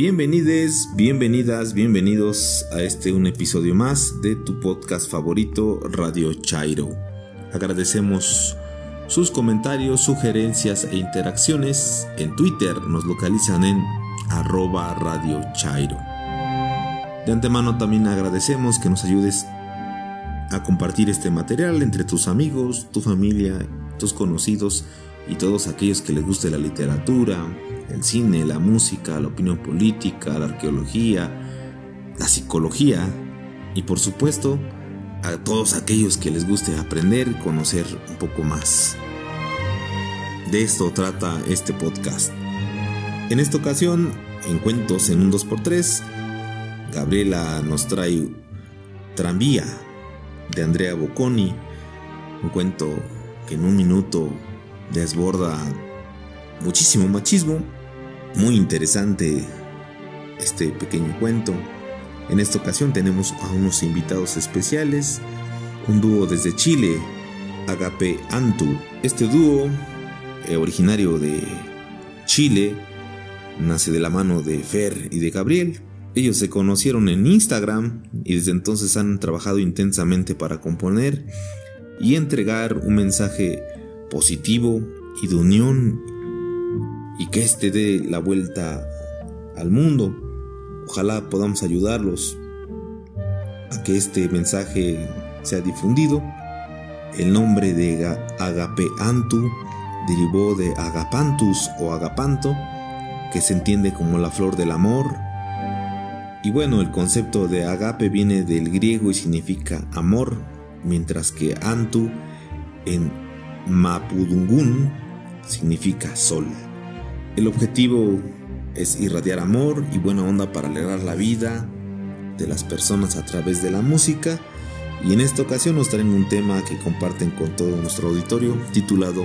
Bienvenides, bienvenidas, bienvenidos a este un episodio más de tu podcast favorito Radio Chairo. Agradecemos sus comentarios, sugerencias e interacciones. En Twitter nos localizan en arroba Radio Chairo. De antemano también agradecemos que nos ayudes a compartir este material entre tus amigos, tu familia, tus conocidos y todos aquellos que les guste la literatura, el cine, la música, la opinión política, la arqueología, la psicología y por supuesto a todos aquellos que les guste aprender, conocer un poco más. De esto trata este podcast. En esta ocasión, en Cuentos en un 2x3, Gabriela nos trae Tranvía de Andrea Bocconi, un cuento que en un minuto desborda muchísimo machismo muy interesante este pequeño cuento. En esta ocasión tenemos a unos invitados especiales, un dúo desde Chile, Agape Antu. Este dúo, eh, originario de Chile, nace de la mano de Fer y de Gabriel. Ellos se conocieron en Instagram y desde entonces han trabajado intensamente para componer y entregar un mensaje positivo y de unión y que éste dé la vuelta al mundo. Ojalá podamos ayudarlos a que este mensaje sea difundido. El nombre de Agape Antu derivó de Agapantus o Agapanto, que se entiende como la flor del amor. Y bueno, el concepto de agape viene del griego y significa amor, mientras que Antu en Mapudungun significa sol. El objetivo es irradiar amor y buena onda para alegrar la vida de las personas a través de la música y en esta ocasión nos traen un tema que comparten con todo nuestro auditorio titulado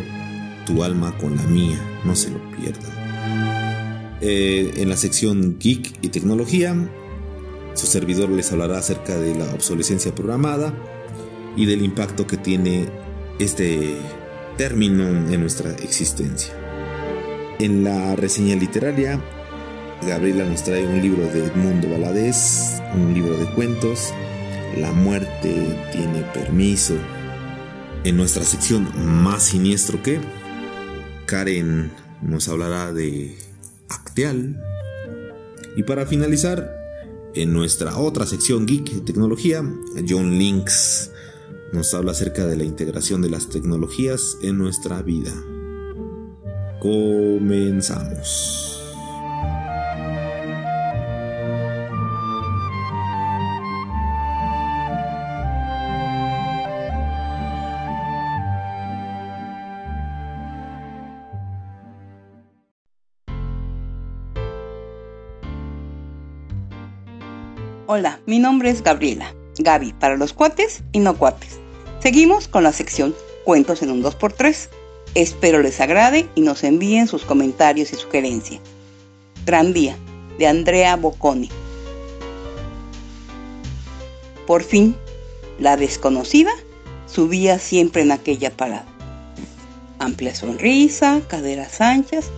Tu alma con la mía, no se lo pierdan. Eh, en la sección Geek y Tecnología, su servidor les hablará acerca de la obsolescencia programada y del impacto que tiene este término en nuestra existencia. En la reseña literaria, Gabriela nos trae un libro de Edmundo Valadez, un libro de cuentos, La muerte tiene permiso. En nuestra sección Más siniestro que, Karen nos hablará de Acteal. Y para finalizar, en nuestra otra sección Geek y Tecnología, John Links nos habla acerca de la integración de las tecnologías en nuestra vida. Comenzamos. Hola, mi nombre es Gabriela. Gaby para los cuates y no cuates. Seguimos con la sección Cuentos en un 2x3 Espero les agrade y nos envíen sus comentarios y sugerencias. Tranvía, de Andrea Bocconi. Por fin, la desconocida subía siempre en aquella parada. Amplia sonrisa, caderas anchas,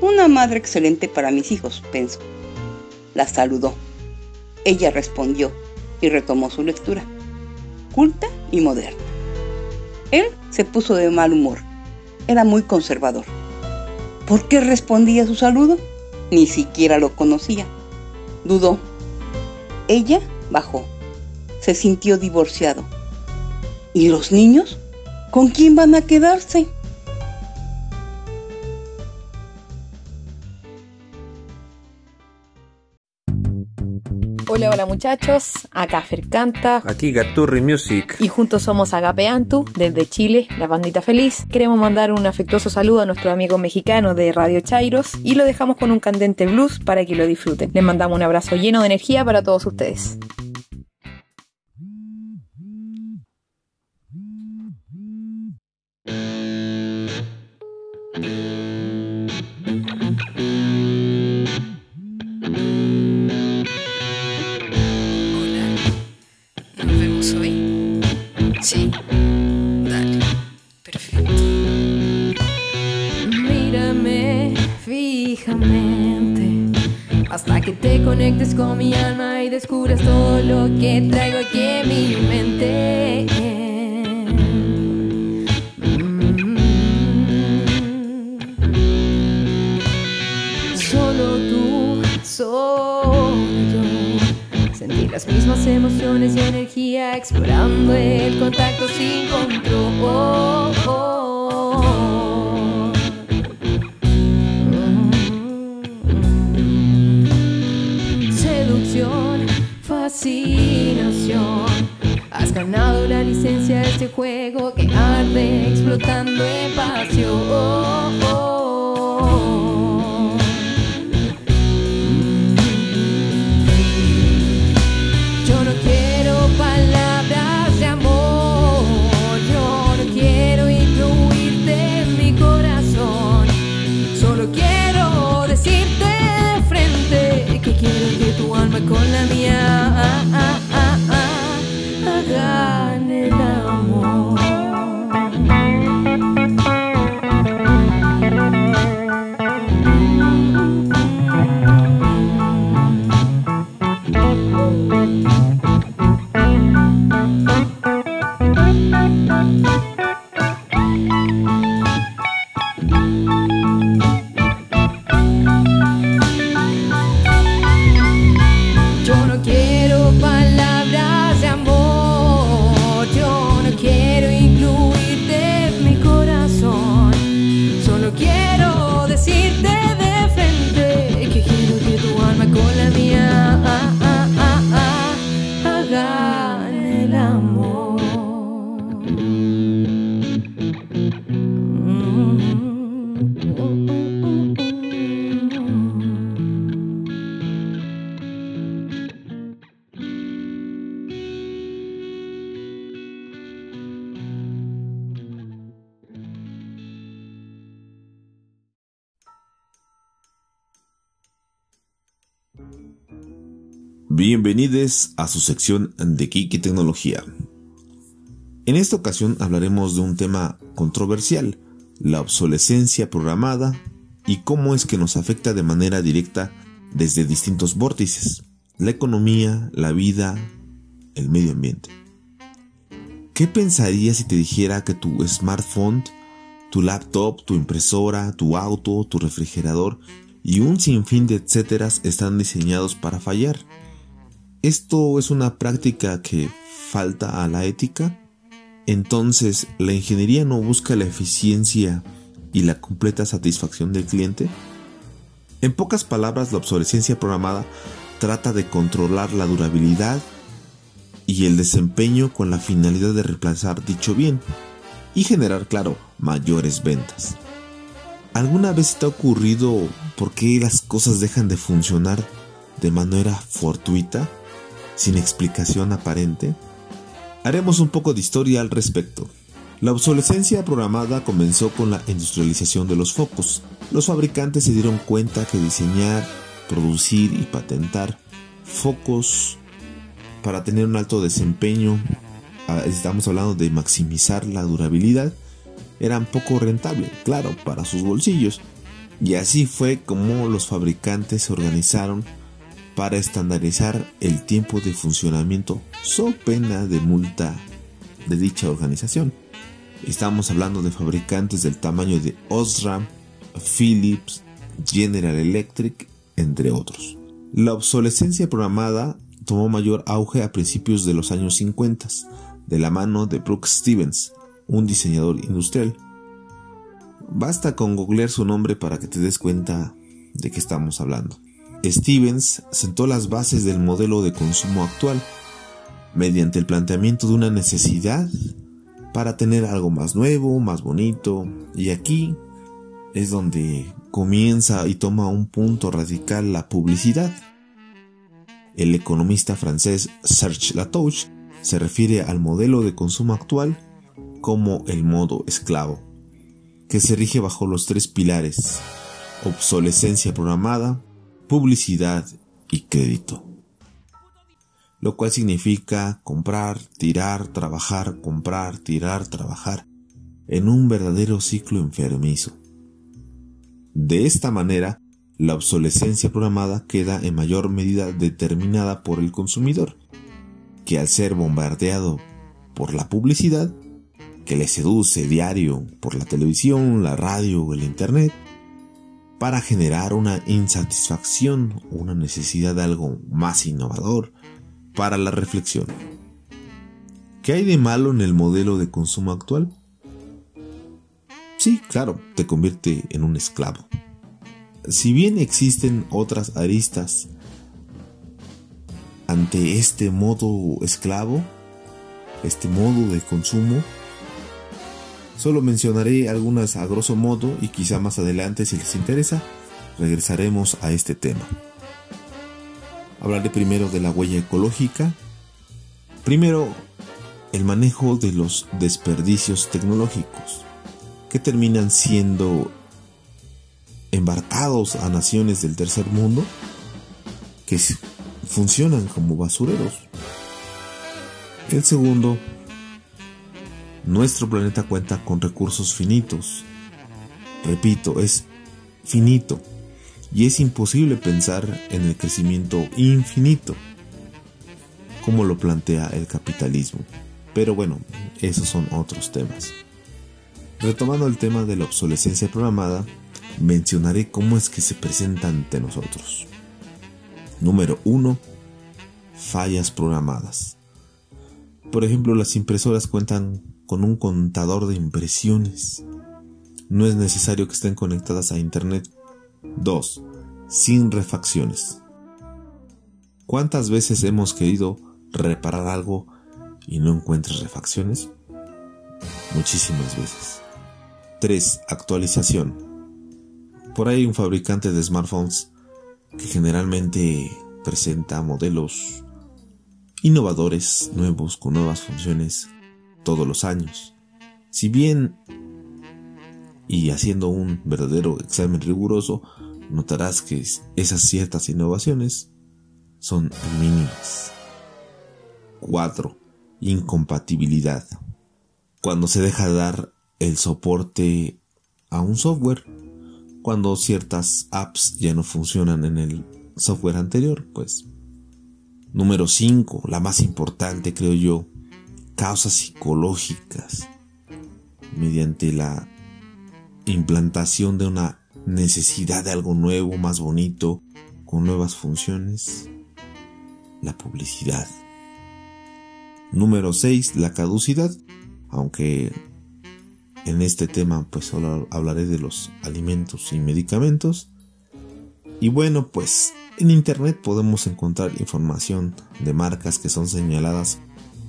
una madre excelente para mis hijos, pensó. La saludó. Ella respondió y retomó su lectura, culta y moderna. Él se puso de mal humor era muy conservador. ¿Por qué respondía su saludo? Ni siquiera lo conocía. Dudó. Ella bajó. Se sintió divorciado. ¿Y los niños? ¿Con quién van a quedarse? Hola, hola muchachos, acá Fer Canta. Aquí Gaturri Music. Y juntos somos Agape Antu, desde Chile, la bandita feliz. Queremos mandar un afectuoso saludo a nuestro amigo mexicano de Radio Chairos y lo dejamos con un candente blues para que lo disfruten. Les mandamos un abrazo lleno de energía para todos ustedes. Descubras todo lo que traigo aquí en mi mente. Mm. Solo tú, solo yo. Sentir las mismas emociones y energía, explorando el contacto sin control. Arde explotando en pasión. Bienvenidos a su sección de Kiki Tecnología. En esta ocasión hablaremos de un tema controversial, la obsolescencia programada y cómo es que nos afecta de manera directa desde distintos vórtices, la economía, la vida, el medio ambiente. ¿Qué pensarías si te dijera que tu smartphone, tu laptop, tu impresora, tu auto, tu refrigerador y un sinfín de etcéteras están diseñados para fallar? ¿Esto es una práctica que falta a la ética? Entonces, ¿la ingeniería no busca la eficiencia y la completa satisfacción del cliente? En pocas palabras, la obsolescencia programada trata de controlar la durabilidad y el desempeño con la finalidad de reemplazar dicho bien y generar, claro, mayores ventas. ¿Alguna vez te ha ocurrido por qué las cosas dejan de funcionar de manera fortuita? sin explicación aparente? Haremos un poco de historia al respecto. La obsolescencia programada comenzó con la industrialización de los focos. Los fabricantes se dieron cuenta que diseñar, producir y patentar focos para tener un alto desempeño, ah, estamos hablando de maximizar la durabilidad, eran poco rentable, claro, para sus bolsillos. Y así fue como los fabricantes se organizaron para estandarizar el tiempo de funcionamiento so pena de multa de dicha organización. Estamos hablando de fabricantes del tamaño de Osram, Philips, General Electric, entre otros. La obsolescencia programada tomó mayor auge a principios de los años 50, de la mano de Brooks Stevens, un diseñador industrial. Basta con googlear su nombre para que te des cuenta de qué estamos hablando. Stevens sentó las bases del modelo de consumo actual mediante el planteamiento de una necesidad para tener algo más nuevo, más bonito, y aquí es donde comienza y toma un punto radical la publicidad. El economista francés Serge Latouche se refiere al modelo de consumo actual como el modo esclavo, que se rige bajo los tres pilares, obsolescencia programada, publicidad y crédito. Lo cual significa comprar, tirar, trabajar, comprar, tirar, trabajar, en un verdadero ciclo enfermizo. De esta manera, la obsolescencia programada queda en mayor medida determinada por el consumidor, que al ser bombardeado por la publicidad, que le seduce diario por la televisión, la radio o el internet, para generar una insatisfacción o una necesidad de algo más innovador para la reflexión. ¿Qué hay de malo en el modelo de consumo actual? Sí, claro, te convierte en un esclavo. Si bien existen otras aristas ante este modo esclavo, este modo de consumo, solo mencionaré algunas a grosso modo y quizá más adelante si les interesa, regresaremos a este tema. Hablaré primero de la huella ecológica. Primero, el manejo de los desperdicios tecnológicos, que terminan siendo embarcados a naciones del tercer mundo que funcionan como basureros. El segundo, nuestro planeta cuenta con recursos finitos. Repito, es finito y es imposible pensar en el crecimiento infinito, como lo plantea el capitalismo. Pero bueno, esos son otros temas. Retomando el tema de la obsolescencia programada, mencionaré cómo es que se presenta ante nosotros. Número 1. Fallas programadas. Por ejemplo, las impresoras cuentan con un contador de impresiones. No es necesario que estén conectadas a Internet. 2. Sin refacciones. ¿Cuántas veces hemos querido reparar algo y no encuentras refacciones? Muchísimas veces. 3. Actualización. Por ahí un fabricante de smartphones que generalmente presenta modelos innovadores, nuevos, con nuevas funciones todos los años. Si bien, y haciendo un verdadero examen riguroso, notarás que esas ciertas innovaciones son mínimas. 4. Incompatibilidad. Cuando se deja de dar el soporte a un software cuando ciertas apps ya no funcionan en el software anterior, pues. Número 5, la más importante creo yo, causas psicológicas. Mediante la implantación de una necesidad de algo nuevo, más bonito, con nuevas funciones. La publicidad. Número 6, la caducidad. Aunque en este tema pues solo hablaré de los alimentos y medicamentos. Y bueno, pues en internet podemos encontrar información de marcas que son señaladas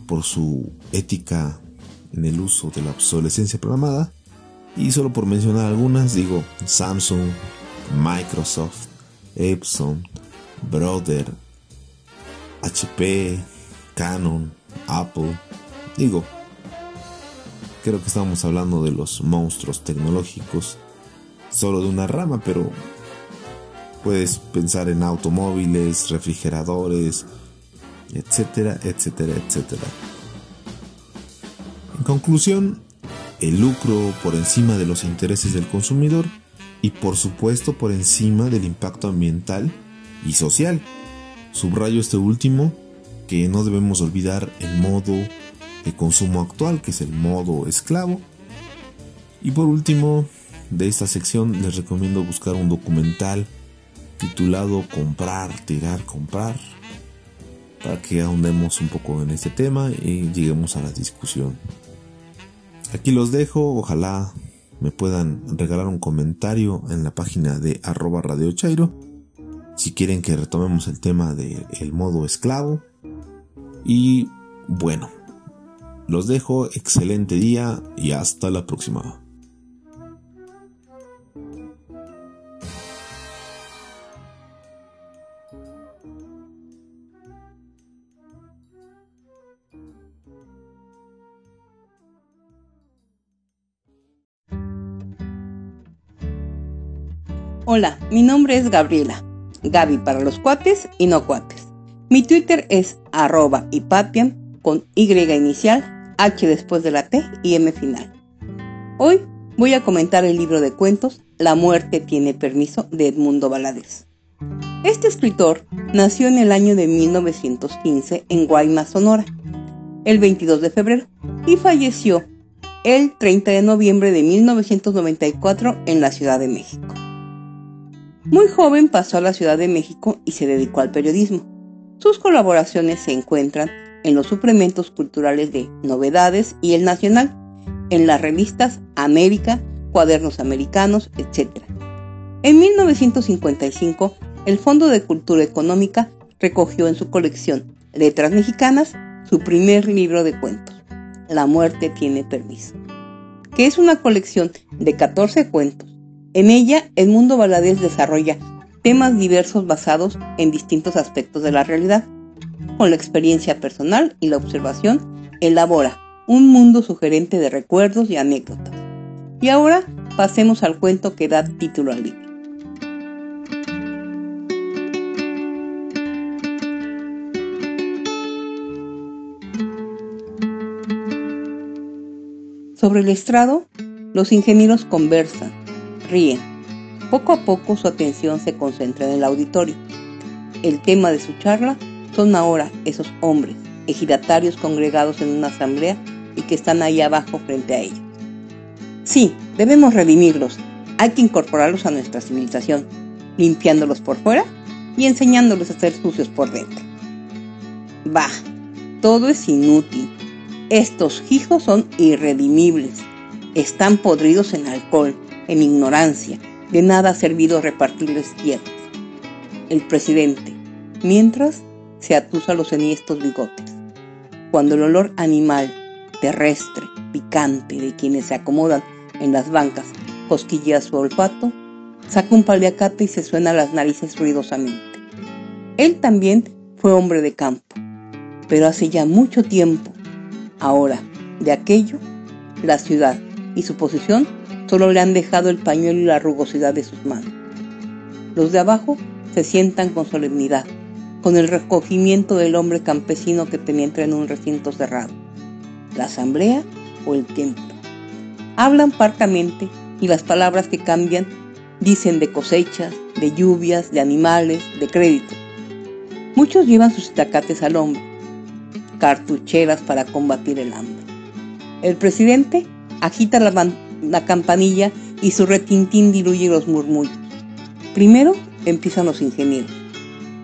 por su ética en el uso de la obsolescencia programada. Y solo por mencionar algunas, digo Samsung, Microsoft, Epson, Brother, HP, Canon, Apple. Digo, creo que estábamos hablando de los monstruos tecnológicos, solo de una rama, pero puedes pensar en automóviles, refrigeradores, etcétera, etcétera, etcétera. En conclusión, el lucro por encima de los intereses del consumidor y por supuesto por encima del impacto ambiental y social. Subrayo este último que no debemos olvidar el modo de consumo actual, que es el modo esclavo. Y por último, de esta sección les recomiendo buscar un documental titulado Comprar, tirar, comprar, que ahondemos un poco en este tema y lleguemos a la discusión. Aquí los dejo, ojalá me puedan regalar un comentario en la página de arroba radio chairo si quieren que retomemos el tema del modo esclavo. Y bueno, los dejo, excelente día y hasta la próxima. Hola, mi nombre es Gabriela. Gaby para los cuates y no cuates. Mi Twitter es arroba con Y inicial H después de la T y M final. Hoy voy a comentar el libro de cuentos La muerte tiene permiso de Edmundo Valadez. Este escritor nació en el año de 1915 en Guaymas, Sonora, el 22 de febrero, y falleció el 30 de noviembre de 1994 en la Ciudad de México. Muy joven pasó a la Ciudad de México y se dedicó al periodismo. Sus colaboraciones se encuentran en los suplementos culturales de Novedades y El Nacional, en las revistas América, Cuadernos Americanos, etc. En 1955, el Fondo de Cultura Económica recogió en su colección Letras Mexicanas su primer libro de cuentos, La muerte tiene permiso, que es una colección de 14 cuentos. En ella, el mundo Valadez desarrolla temas diversos basados en distintos aspectos de la realidad. Con la experiencia personal y la observación, elabora un mundo sugerente de recuerdos y anécdotas. Y ahora pasemos al cuento que da título al libro. Sobre el estrado, los ingenieros conversan, ríen. Poco a poco su atención se concentra en el auditorio. El tema de su charla son ahora esos hombres, ejidatarios congregados en una asamblea y que están ahí abajo frente a ellos. Sí, debemos redimirlos. Hay que incorporarlos a nuestra civilización, limpiándolos por fuera y enseñándoles a ser sucios por dentro. Bah, todo es inútil. Estos hijos son irredimibles. Están podridos en alcohol, en ignorancia. De nada ha servido repartirles tierras. El presidente, mientras se atusa los enhiestos bigotes. Cuando el olor animal, terrestre, picante de quienes se acomodan en las bancas cosquillea su olfato, saca un paliacate y se suena las narices ruidosamente. Él también fue hombre de campo, pero hace ya mucho tiempo Ahora, de aquello, la ciudad y su posición solo le han dejado el pañuelo y la rugosidad de sus manos. Los de abajo se sientan con solemnidad, con el recogimiento del hombre campesino que penetra en un recinto cerrado, la asamblea o el templo. Hablan parcamente y las palabras que cambian dicen de cosechas, de lluvias, de animales, de crédito. Muchos llevan sus itacates al hombro, cartucheras para combatir el hambre. El presidente agita la, la campanilla y su retintín diluye los murmullos. Primero empiezan los ingenieros.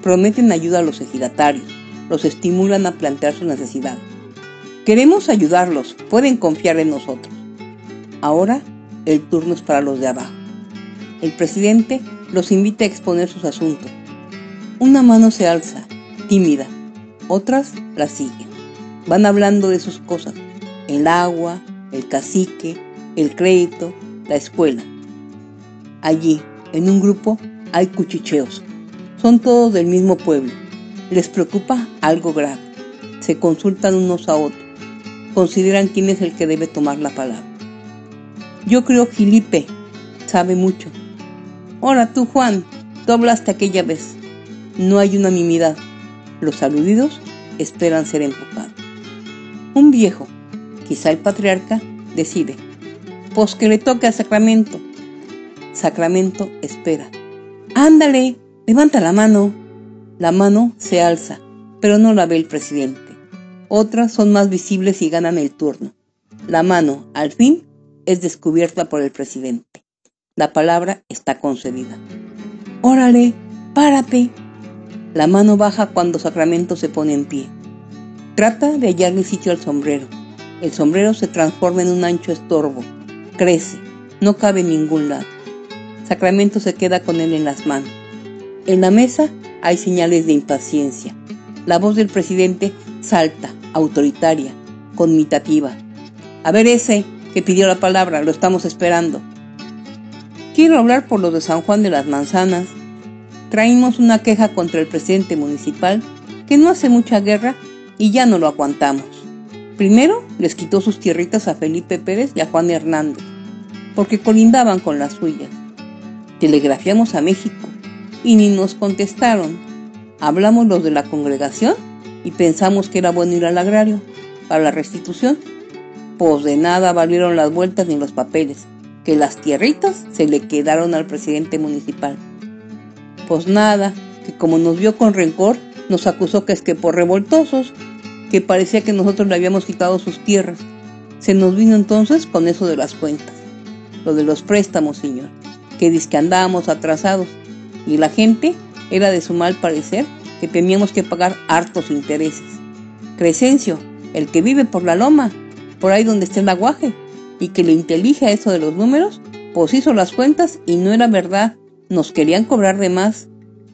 Prometen ayuda a los ejidatarios, los estimulan a plantear sus necesidades. Queremos ayudarlos, pueden confiar en nosotros. Ahora el turno es para los de abajo. El presidente los invita a exponer sus asuntos. Una mano se alza, tímida, otras la siguen. Van hablando de sus cosas, el agua, el cacique, el crédito, la escuela. Allí, en un grupo, hay cuchicheos. Son todos del mismo pueblo. Les preocupa algo grave. Se consultan unos a otros. Consideran quién es el que debe tomar la palabra. Yo creo Filipe sabe mucho. Ahora tú, Juan, tú hablaste aquella vez. No hay unanimidad. Los aludidos esperan ser empujados. Un viejo, quizá el patriarca, decide, pues que le toque a Sacramento. Sacramento espera. Ándale, levanta la mano. La mano se alza, pero no la ve el presidente. Otras son más visibles y ganan el turno. La mano, al fin, es descubierta por el presidente. La palabra está concedida. Órale, párate, la mano baja cuando Sacramento se pone en pie. Trata de hallarle sitio al sombrero. El sombrero se transforma en un ancho estorbo. Crece. No cabe en ningún lado. Sacramento se queda con él en las manos. En la mesa hay señales de impaciencia. La voz del presidente salta, autoritaria, conmitativa. A ver ese que pidió la palabra, lo estamos esperando. Quiero hablar por los de San Juan de las Manzanas, traímos una queja contra el presidente municipal que no hace mucha guerra y ya no lo aguantamos. Primero les quitó sus tierritas a Felipe Pérez y a Juan Hernández, porque colindaban con las suyas. Telegrafiamos a México y ni nos contestaron. Hablamos los de la congregación y pensamos que era bueno ir al agrario para la restitución. Pues de nada valieron las vueltas ni los papeles. que las tierritas se le quedaron al presidente municipal. Pues nada, que como nos vio con rencor, nos acusó que es que por revoltosos, que parecía que nosotros le habíamos quitado sus tierras. Se nos vino entonces con eso de las cuentas, lo de los préstamos, señor, que dice que andábamos atrasados y la gente era de su mal parecer que teníamos que pagar hartos intereses. Crescencio, el que vive por la loma, por ahí donde está el aguaje, y que le intelige a eso de los números, pues hizo las cuentas y no era verdad, nos querían cobrar de más,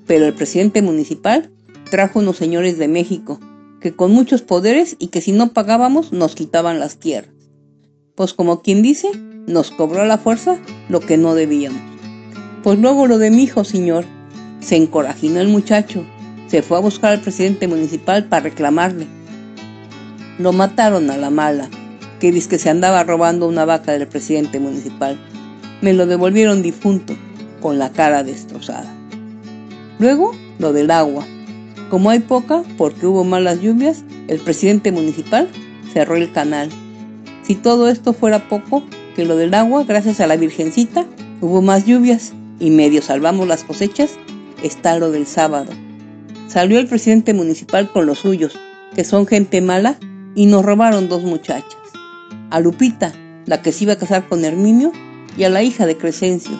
pero el presidente municipal trajo unos señores de México, que con muchos poderes y que si no pagábamos nos quitaban las tierras. Pues como quien dice, nos cobró a la fuerza lo que no debíamos. Pues luego lo de mi hijo, señor, se encorajinó el muchacho, se fue a buscar al presidente municipal para reclamarle. Lo mataron a la mala, que dice que se andaba robando una vaca del presidente municipal. Me lo devolvieron difunto, con la cara destrozada. Luego, lo del agua. Como hay poca, porque hubo malas lluvias, el presidente municipal cerró el canal. Si todo esto fuera poco, que lo del agua, gracias a la Virgencita, hubo más lluvias y medio salvamos las cosechas, está lo del sábado. Salió el presidente municipal con los suyos, que son gente mala, y nos robaron dos muchachas. A Lupita, la que se iba a casar con Herminio, y a la hija de Crescencio.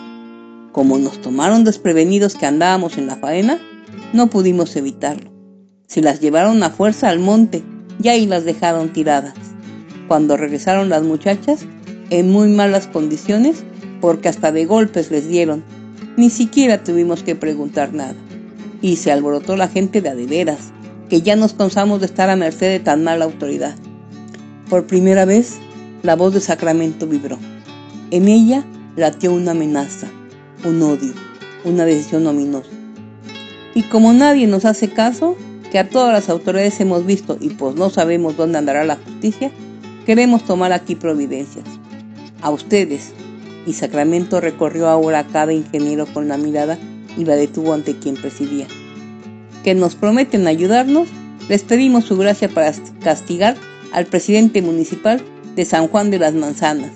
Como nos tomaron desprevenidos que andábamos en la faena, no pudimos evitarlo. Se las llevaron a fuerza al monte y ahí las dejaron tiradas. Cuando regresaron las muchachas, en muy malas condiciones, porque hasta de golpes les dieron, ni siquiera tuvimos que preguntar nada. Y se alborotó la gente de adeveras, que ya nos cansamos de estar a merced de tan mala autoridad. Por primera vez, la voz de Sacramento vibró. En ella latió una amenaza, un odio, una decisión ominosa. Y como nadie nos hace caso, que a todas las autoridades hemos visto y pues no sabemos dónde andará la justicia, queremos tomar aquí providencias. A ustedes. Y Sacramento recorrió ahora a cada ingeniero con la mirada y la detuvo ante quien presidía. Que nos prometen ayudarnos, les pedimos su gracia para castigar al presidente municipal de San Juan de las Manzanas.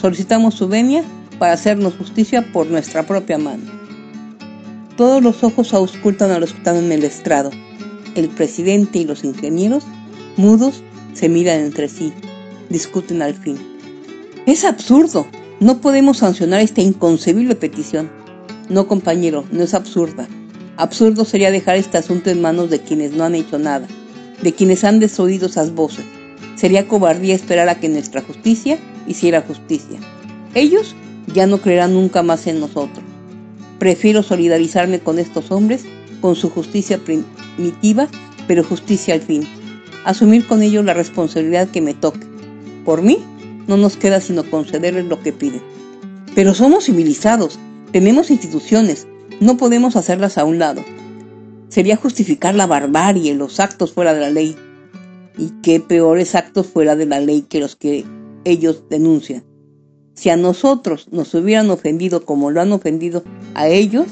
Solicitamos su venia para hacernos justicia por nuestra propia mano. Todos los ojos auscultan a los que están en el estrado. El presidente y los ingenieros, mudos, se miran entre sí, discuten al fin. Es absurdo. No podemos sancionar esta inconcebible petición. No, compañero, no es absurda. Absurdo sería dejar este asunto en manos de quienes no han hecho nada, de quienes han desoído esas voces. Sería cobardía esperar a que nuestra justicia hiciera justicia. Ellos ya no creerán nunca más en nosotros. Prefiero solidarizarme con estos hombres, con su justicia primitiva, pero justicia al fin. Asumir con ellos la responsabilidad que me toque. Por mí, no nos queda sino concederles lo que piden. Pero somos civilizados, tenemos instituciones, no podemos hacerlas a un lado. Sería justificar la barbarie, los actos fuera de la ley. Y qué peores actos fuera de la ley que los que ellos denuncian. Si a nosotros nos hubieran ofendido como lo han ofendido a ellos,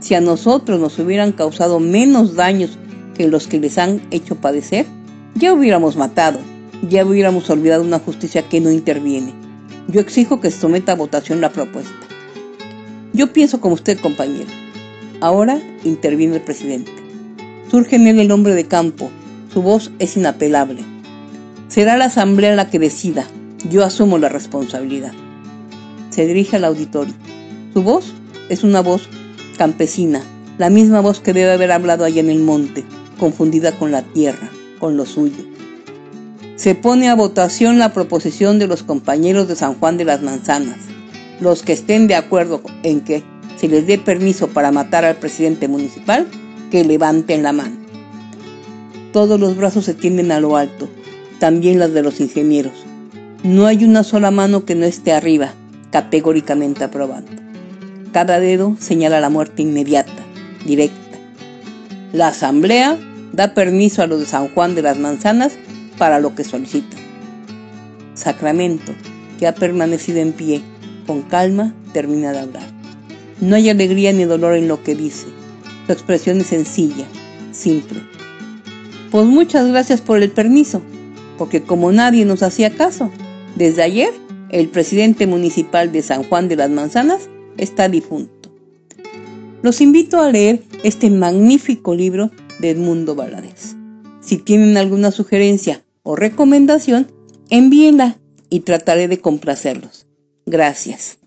si a nosotros nos hubieran causado menos daños que los que les han hecho padecer, ya hubiéramos matado, ya hubiéramos olvidado una justicia que no interviene. Yo exijo que se someta a votación la propuesta. Yo pienso como usted, compañero. Ahora interviene el presidente. Surge en él el hombre de campo. Su voz es inapelable. Será la asamblea la que decida. Yo asumo la responsabilidad. Se dirige al auditorio. Su voz es una voz campesina, la misma voz que debe haber hablado allá en el monte, confundida con la tierra, con lo suyo. Se pone a votación la proposición de los compañeros de San Juan de las Manzanas, los que estén de acuerdo en que se les dé permiso para matar al presidente municipal, que levanten la mano. Todos los brazos se tienden a lo alto, también las de los ingenieros. No hay una sola mano que no esté arriba, categóricamente aprobando. Cada dedo señala la muerte inmediata, directa. La asamblea da permiso a los de San Juan de las Manzanas para lo que solicitan. Sacramento, que ha permanecido en pie, con calma, termina de hablar. No hay alegría ni dolor en lo que dice. Su expresión es sencilla, simple. Pues muchas gracias por el permiso, porque como nadie nos hacía caso, desde ayer el presidente municipal de San Juan de las Manzanas, está difunto. Los invito a leer este magnífico libro de Edmundo Valadez. Si tienen alguna sugerencia o recomendación, envíenla y trataré de complacerlos. Gracias.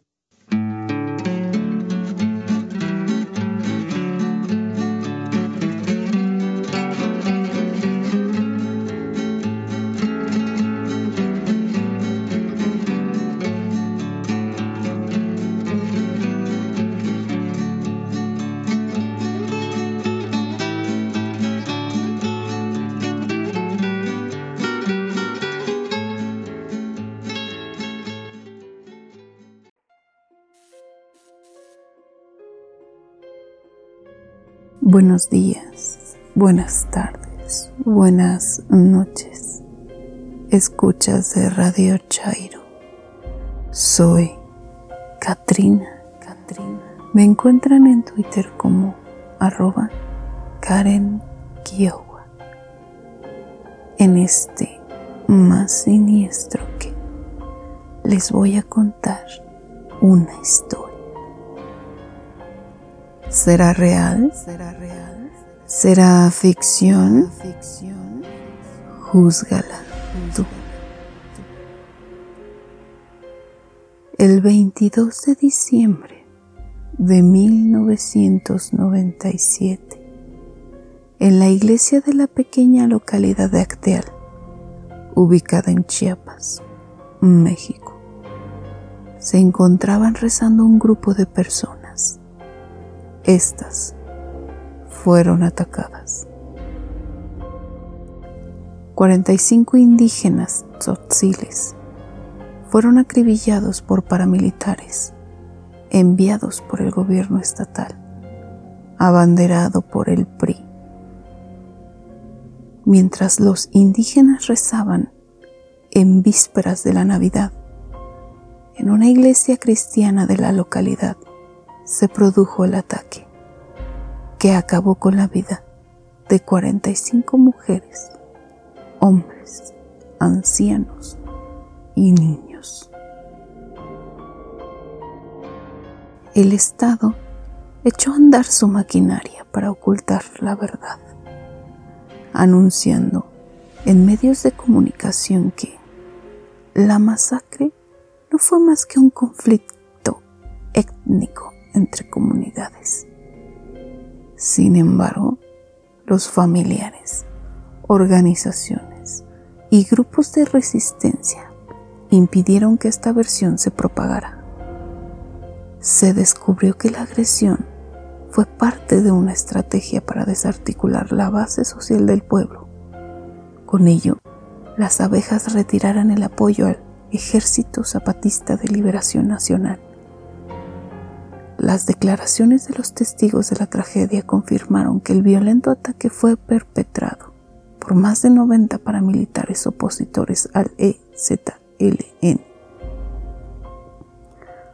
Buenos días, buenas tardes, buenas noches. Escuchas de Radio Chairo. Soy Katrina. Katrina. Me encuentran en Twitter como arroba Karen Kiowa. En este más siniestro que les voy a contar una historia. ¿Será real? ¿Será ficción? Júzgala tú. El 22 de diciembre de 1997, en la iglesia de la pequeña localidad de Acteal, ubicada en Chiapas, México, se encontraban rezando un grupo de personas estas fueron atacadas. 45 indígenas tzotziles fueron acribillados por paramilitares enviados por el gobierno estatal, abanderado por el PRI. Mientras los indígenas rezaban en vísperas de la Navidad en una iglesia cristiana de la localidad, se produjo el ataque, que acabó con la vida de 45 mujeres, hombres, ancianos y niños. El Estado echó a andar su maquinaria para ocultar la verdad, anunciando en medios de comunicación que la masacre no fue más que un conflicto étnico entre comunidades. Sin embargo, los familiares, organizaciones y grupos de resistencia impidieron que esta versión se propagara. Se descubrió que la agresión fue parte de una estrategia para desarticular la base social del pueblo. Con ello, las abejas retiraran el apoyo al Ejército Zapatista de Liberación Nacional las declaraciones de los testigos de la tragedia confirmaron que el violento ataque fue perpetrado por más de 90 paramilitares opositores al EZLN.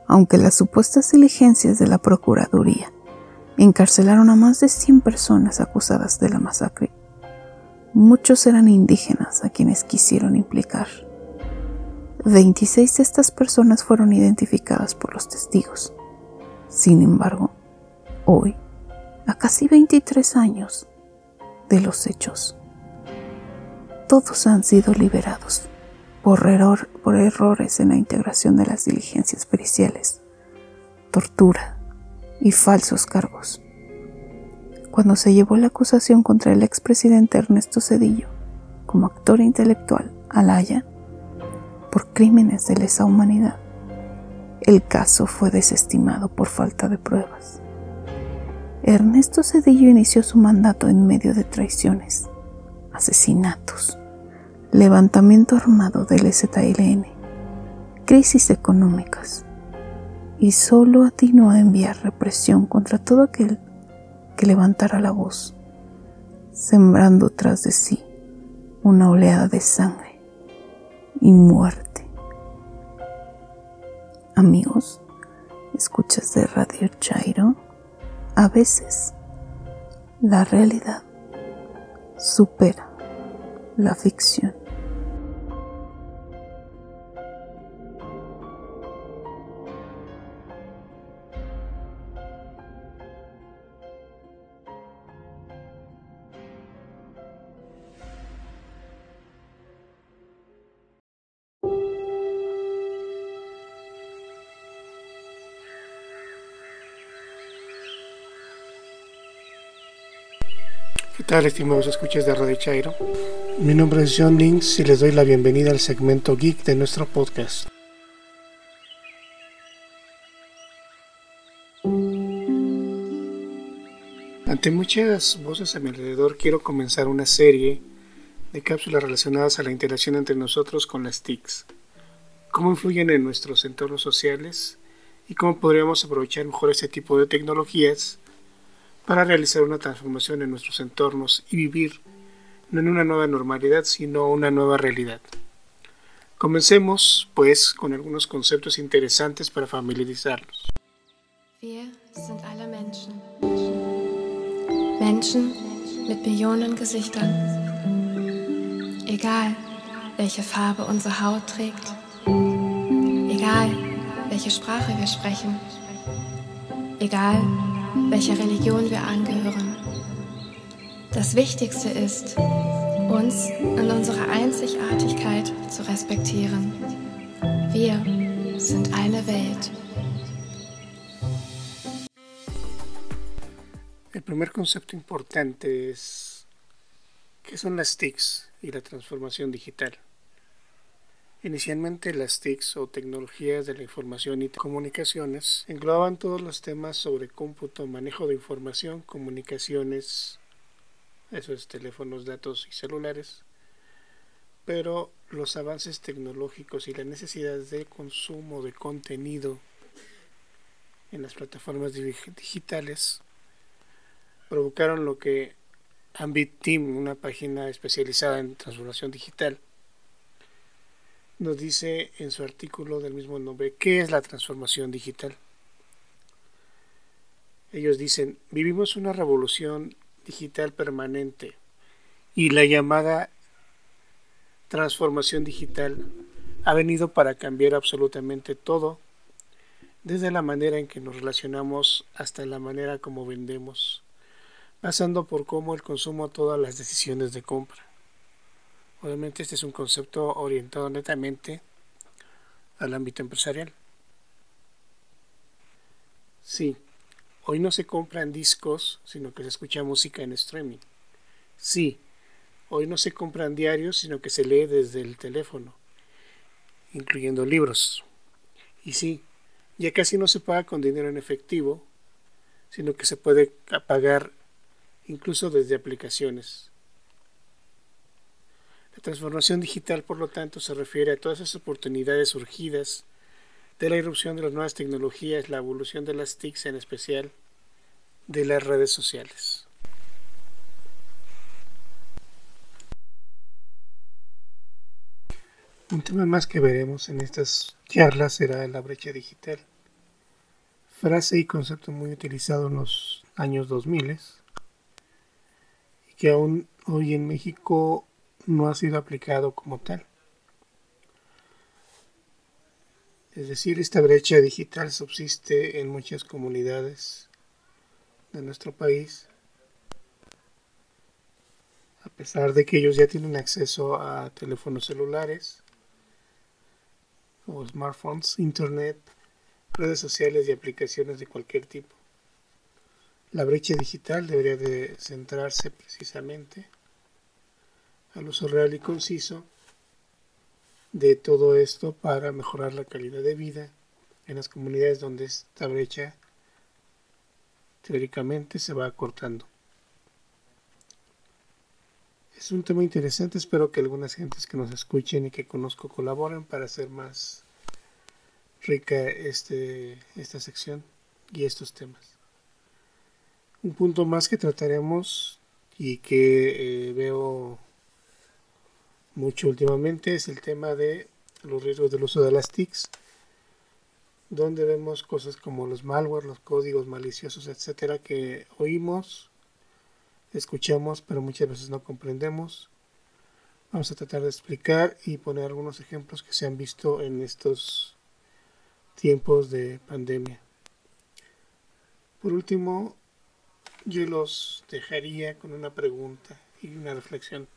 Aunque las supuestas diligencias de la Procuraduría encarcelaron a más de 100 personas acusadas de la masacre, muchos eran indígenas a quienes quisieron implicar. 26 de estas personas fueron identificadas por los testigos sin embargo, hoy, a casi 23 años de los hechos, todos han sido liberados por, error, por errores en la integración de las diligencias periciales, tortura y falsos cargos. Cuando se llevó la acusación contra el expresidente Ernesto Cedillo como actor intelectual a La Haya por crímenes de lesa humanidad, el caso fue desestimado por falta de pruebas. Ernesto Cedillo inició su mandato en medio de traiciones, asesinatos, levantamiento armado del ZLN, crisis económicas, y solo atinó a enviar represión contra todo aquel que levantara la voz, sembrando tras de sí una oleada de sangre y muerte amigos, escuchas de Radio Chairo, a veces la realidad supera la ficción. Tal, estimados escuchas de Radio Chairo? Mi nombre es John Links y les doy la bienvenida al segmento geek de nuestro podcast. Ante muchas voces a mi alrededor, quiero comenzar una serie de cápsulas relacionadas a la interacción entre nosotros con las TICs, cómo influyen en nuestros entornos sociales y cómo podríamos aprovechar mejor este tipo de tecnologías para realizar una transformación en nuestros entornos y vivir no en una nueva normalidad, sino una nueva realidad. Comencemos, pues, con algunos conceptos interesantes para familiarizarlos. Wir sind alle Menschen. Menschen mit Millionen Gesichtern. Egal, welche Farbe unsere Haut trägt. Egal, welche Sprache wir sprechen. Egal, welcher Religion wir angehören. Das Wichtigste ist, uns in unserer Einzigartigkeit zu respektieren. Wir sind eine Welt. El primer concepto importante es qué son las TICs y la transformación digital. Inicialmente las TICs o tecnologías de la información y comunicaciones englobaban todos los temas sobre cómputo, manejo de información, comunicaciones, esos teléfonos, datos y celulares, pero los avances tecnológicos y las necesidades de consumo de contenido en las plataformas digitales provocaron lo que Ambit Team, una página especializada en transformación digital, nos dice en su artículo del mismo nombre, ¿qué es la transformación digital? Ellos dicen, vivimos una revolución digital permanente y la llamada transformación digital ha venido para cambiar absolutamente todo, desde la manera en que nos relacionamos hasta la manera como vendemos, pasando por cómo el consumo todas las decisiones de compra. Obviamente este es un concepto orientado netamente al ámbito empresarial. Sí, hoy no se compran discos, sino que se escucha música en streaming. Sí, hoy no se compran diarios, sino que se lee desde el teléfono, incluyendo libros. Y sí, ya casi no se paga con dinero en efectivo, sino que se puede pagar incluso desde aplicaciones. La transformación digital, por lo tanto, se refiere a todas esas oportunidades surgidas de la irrupción de las nuevas tecnologías, la evolución de las TICs en especial, de las redes sociales. Un tema más que veremos en estas charlas será la brecha digital, frase y concepto muy utilizado en los años 2000 y que aún hoy en México no ha sido aplicado como tal. Es decir, esta brecha digital subsiste en muchas comunidades de nuestro país, a pesar de que ellos ya tienen acceso a teléfonos celulares o smartphones, internet, redes sociales y aplicaciones de cualquier tipo. La brecha digital debería de centrarse precisamente al uso real y conciso de todo esto para mejorar la calidad de vida en las comunidades donde esta brecha teóricamente se va acortando. Es un tema interesante, espero que algunas gentes que nos escuchen y que conozco colaboren para hacer más rica este, esta sección y estos temas. Un punto más que trataremos y que eh, veo mucho últimamente es el tema de los riesgos del uso de las TICs, donde vemos cosas como los malware, los códigos maliciosos, etcétera, que oímos, escuchamos, pero muchas veces no comprendemos. Vamos a tratar de explicar y poner algunos ejemplos que se han visto en estos tiempos de pandemia. Por último, yo los dejaría con una pregunta y una reflexión.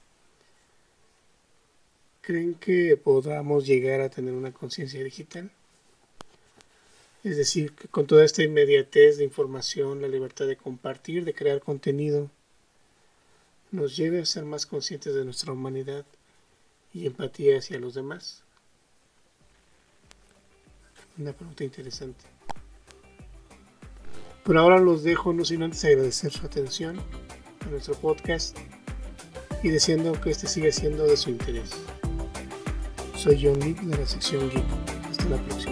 ¿Creen que podamos llegar a tener una conciencia digital? Es decir, que con toda esta inmediatez de información, la libertad de compartir, de crear contenido, nos lleve a ser más conscientes de nuestra humanidad y empatía hacia los demás? Una pregunta interesante. Por ahora los dejo, no sin antes agradecer su atención a nuestro podcast y deseando que este siga siendo de su interés. Soy John de la sección Geek. Hasta la próxima.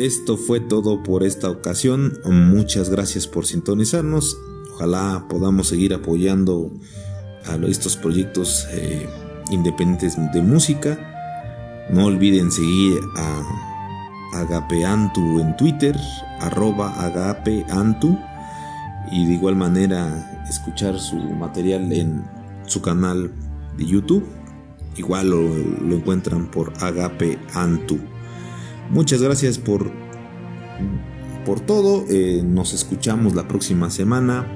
Esto fue todo por esta ocasión. Muchas gracias por sintonizarnos. Ojalá podamos seguir apoyando a estos proyectos eh, independientes de música. No olviden seguir a Agapeantu en Twitter, arroba Agapeantu. Y de igual manera escuchar su material en su canal de YouTube. Igual lo, lo encuentran por Agapeantu. Muchas gracias por, por todo. Eh, nos escuchamos la próxima semana.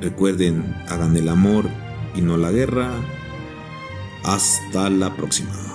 Recuerden, hagan el amor y no la guerra. Hasta la próxima.